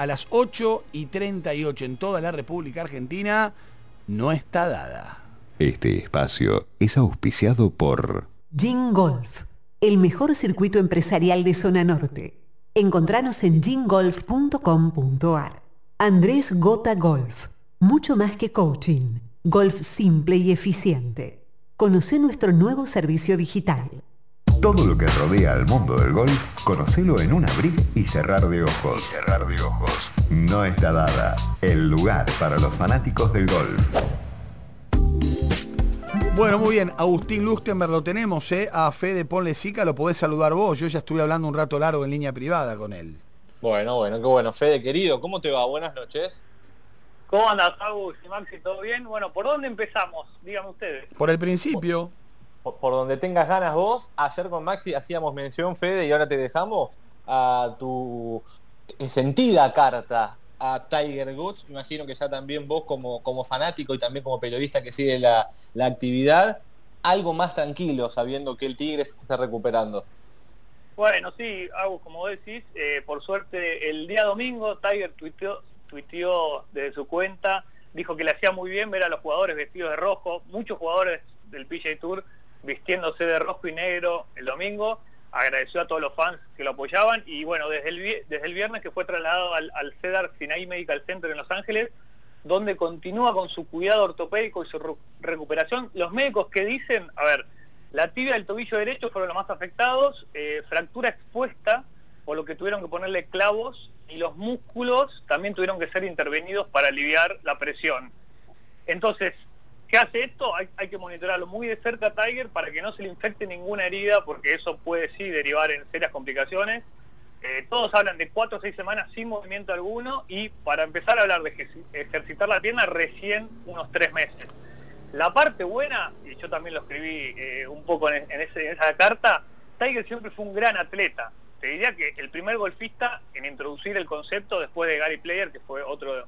a las 8 y 38 en toda la República Argentina no está dada. Este espacio es auspiciado por Gin Golf, el mejor circuito empresarial de zona norte. Encontranos en gingolf.com.ar. Andrés Gota Golf, mucho más que coaching, golf simple y eficiente. Conoce nuestro nuevo servicio digital. Todo lo que rodea al mundo del golf, conocelo en un abrir y cerrar de ojos. cerrar de ojos. No está dada. El lugar para los fanáticos del golf. Bueno, muy bien. Agustín Lustenberg lo tenemos, ¿eh? A Fede Ponle Sica lo podés saludar vos. Yo ya estuve hablando un rato largo en línea privada con él. Bueno, bueno, qué bueno. Fede, querido, ¿cómo te va? Buenas noches. ¿Cómo andas, Agus y Maxi? ¿Todo bien? Bueno, ¿por dónde empezamos? Díganme ustedes. Por el principio. Por, donde tengas ganas vos, ayer con Maxi hacíamos mención, Fede, y ahora te dejamos a tu sentida carta a Tiger Woods. Imagino que ya también vos como, como fanático y también como periodista que sigue la, la actividad, algo más tranquilo sabiendo que el Tigre se está recuperando. Bueno, sí, Agus, como decís, eh, por suerte el día domingo Tiger tuiteó, tuiteó desde su cuenta, dijo que le hacía muy bien ver a los jugadores vestidos de rojo, muchos jugadores del PGA Tour vistiéndose de rojo y negro el domingo, agradeció a todos los fans que lo apoyaban y bueno, desde el, viernes que fue trasladado al, al Cedar Sinai Medical Center en Los Ángeles, donde continúa con su cuidado ortopédico y su recuperación. Los médicos que dicen, a ver, la tibia y el tobillo derecho fueron los más afectados, eh, fractura expuesta, por lo que tuvieron que ponerle clavos, y los músculos también tuvieron que ser intervenidos para aliviar la presión. Entonces, ¿qué hace esto? Hay, que monitorearlo muy de cerca a Tiger para que no se le infecte ninguna herida, porque eso puede sí derivar en serias complicaciones. Eh, todos hablan de cuatro o seis semanas sin movimiento alguno y para empezar a hablar de ejer- ejercitar la pierna recién unos tres meses. La parte buena, y yo también lo escribí eh, un poco en, en esa carta, Tiger siempre fue un gran atleta. Te diría que el primer golfista en introducir el concepto después de Gary Player, que fue otro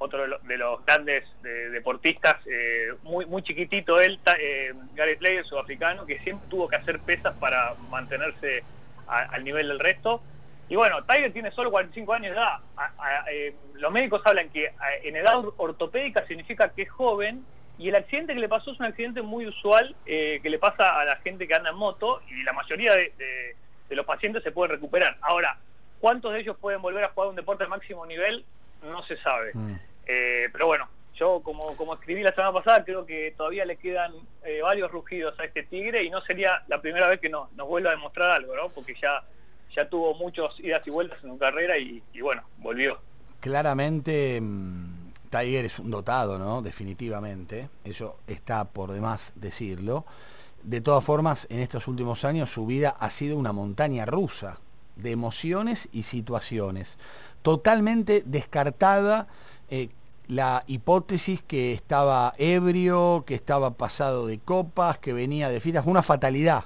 otro de lo- de los grandes de- deportistas, eh, muy muy chiquitito él, eh, Gary Player, sudafricano, que siempre tuvo que hacer pesas para mantenerse al nivel del resto. Y bueno, Tiger tiene solo 45 años de edad. Eh, los médicos hablan que en edad or- ortopédica significa que es joven y el accidente que le pasó es un accidente muy usual eh, que le pasa a la gente que anda en moto y la mayoría de, los pacientes se pueden recuperar. Ahora, ¿cuántos de ellos pueden volver a jugar un deporte al máximo nivel? No se sabe. Eh, pero bueno, yo como, como escribí la semana pasada, creo que todavía le quedan eh, varios rugidos a este tigre y no sería la primera vez que no- nos vuelva a demostrar algo, ¿no? Porque ya, ya tuvo muchos idas y vueltas en su carrera y, y bueno, volvió. Claramente mm, Tiger es un dotado, ¿no? Definitivamente. Eso está por demás decirlo. De todas formas, en estos últimos años su vida ha sido una montaña rusa de emociones y situaciones. Totalmente descartada eh, la hipótesis que estaba ebrio, que estaba pasado de copas, que venía de fiestas. Fue una fatalidad.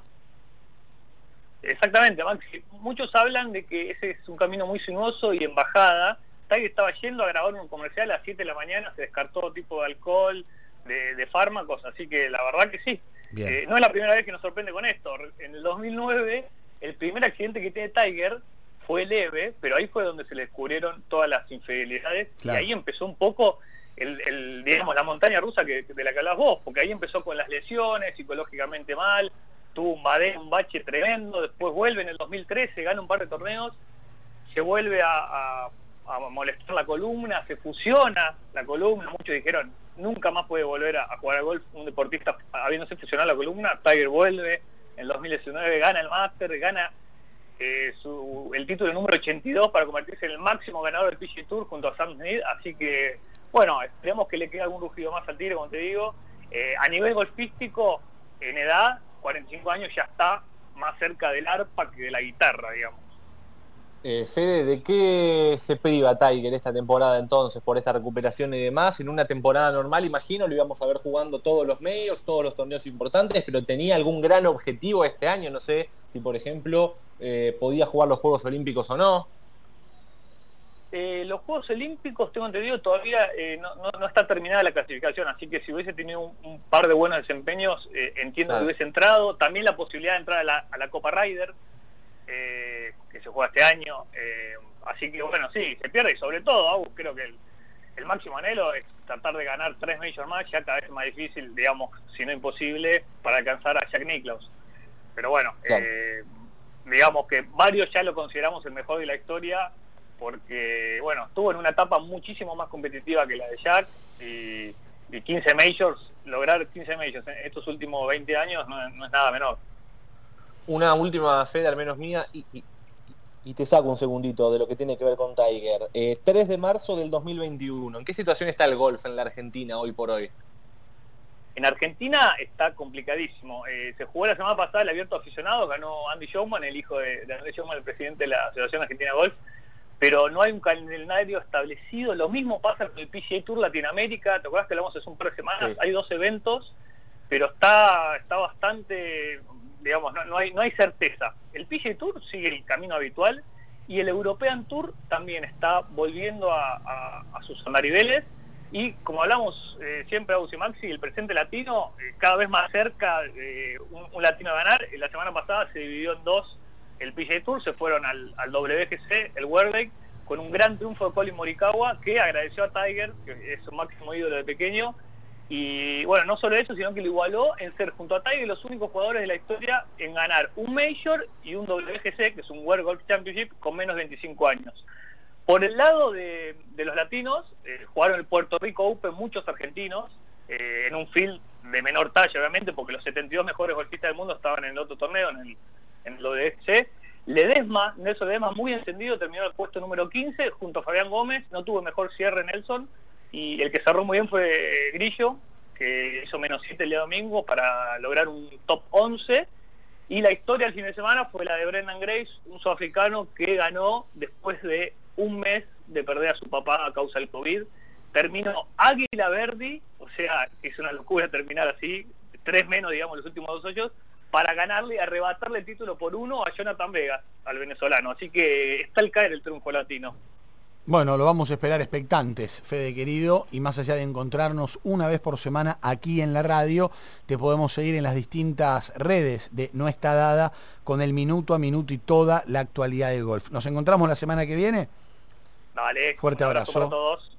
Exactamente, Maxi. Muchos hablan de que ese es un camino muy sinuoso y en bajada. Tiger estaba yendo a grabar un comercial a las 7 de la mañana, se descartó todo tipo de alcohol, de, de fármacos, así que la verdad que sí. Eh, no es la primera vez que nos sorprende con esto. En el 2009, el primer accidente que tiene Tiger fue leve, pero ahí fue donde se le descubrieron todas las infidelidades Claro. y ahí empezó un poco el, el, digamos la montaña rusa que, de la que hablas vos, porque ahí empezó con las lesiones, psicológicamente mal, tuvo un, bade- un bache tremendo, después vuelve en el 2013, gana un par de torneos, se vuelve a, a- a molestar la columna, se fusiona la columna, muchos dijeron, nunca más puede volver a, a jugar al golf un deportista habiéndose fusionado la columna, Tiger vuelve, en el 2019 gana el Master, gana eh, el título número 82 para convertirse en el máximo ganador del PGA Tour junto a Sam Smith, así que bueno, esperemos que le quede algún rugido más al Tigre, como te digo. Eh, a nivel golfístico, en edad, 45 años ya está más cerca del arpa que de la guitarra, digamos. Eh, Fede, ¿de qué se priva Tiger esta temporada entonces por esta recuperación y demás? En una temporada normal, imagino, lo íbamos a ver jugando todos los medios, todos los torneos importantes, pero tenía algún gran objetivo este año, no sé si por ejemplo eh, podía jugar los Juegos Olímpicos o no. Eh, los Juegos Olímpicos, tengo entendido, todavía eh, no, no- no está terminada la clasificación, así que si hubiese tenido un, un par de buenos desempeños, entiendo Claro. que hubiese entrado. También la posibilidad de entrar a la, a la Copa Ryder, eh, se juega este año, eh, Así que bueno, sí, se pierde y sobre todo, creo que el, máximo anhelo es tratar de ganar tres Major más, ya cada vez más difícil, digamos, si no imposible, para alcanzar a Jack Nicklaus. Pero bueno, eh, digamos que varios ya lo consideramos el mejor de la historia, porque bueno, estuvo en una etapa muchísimo más competitiva que la de Jack y, 15 Majors, lograr 15 Majors en estos últimos 20 años no, es nada menor. Una última fe, al menos mía, y, y te saco un segundito de lo que tiene que ver con Tiger. 3 eh, de marzo del 2021. ¿En qué situación está el golf en la Argentina hoy por hoy? En Argentina está complicadísimo. Eh, se jugó la semana pasada el abierto aficionado, ganó Andy Showman, el hijo de, Andy Showman, el presidente de la Asociación Argentina de Golf, pero no hay un calendario establecido. Lo mismo pasa con el PGA Tour Latinoamérica, ¿te acuerdas que hablamos hace un par de semanas? Hay dos eventos, pero está, está bastante digamos, no, hay, no hay certeza. El PGA Tour sigue el camino habitual y el European Tour también está volviendo a, sus andariveles y como hablamos eh, siempre a Maxi, el presente latino eh, cada vez más cerca de un, latino a ganar. La semana pasada se dividió en dos el PGA Tour, se fueron al, WGC, el World con un gran triunfo de Colin Morikawa que agradeció a Tiger, que es su máximo ídolo de pequeño, y bueno, no solo eso, sino que lo igualó en ser junto a Tiger los únicos jugadores de la historia en ganar un Major y un WGC, que es un World Golf Championship, con menos de 25 años. Por el lado de, los latinos, eh, jugaron el Puerto Rico Open muchos argentinos, eh, en un field de menor talla, obviamente, porque los 72 mejores golfistas del mundo estaban en el otro torneo, en el, en el WGC. Ledesma, Nelson Ledesma, muy encendido, terminó el puesto número 15 junto a Fabián Gómez, no tuvo mejor cierre Nelson, y el que cerró muy bien fue Grillo, que hizo menos 7 el día domingo para lograr un top 11. Y la historia del fin de semana fue la de Brendan Grace, un sudafricano que ganó después de un mes de perder a su papá a causa del COVID. Terminó Águila Verdi, o sea, es una locura terminar así, tres menos, digamos, los últimos dos años, para ganarle, arrebatarle el título por uno a Jonathan Vegas, al venezolano. Así que está al caer el triunfo latino. Bueno, lo vamos a esperar expectantes, Fede querido, y más allá de encontrarnos una vez por semana aquí en la radio, te podemos seguir en las distintas redes de No está dada con el minuto a minuto y toda la actualidad del golf. ¿Nos encontramos la semana que viene? Dale. Fuerte abrazo. abrazo para todos.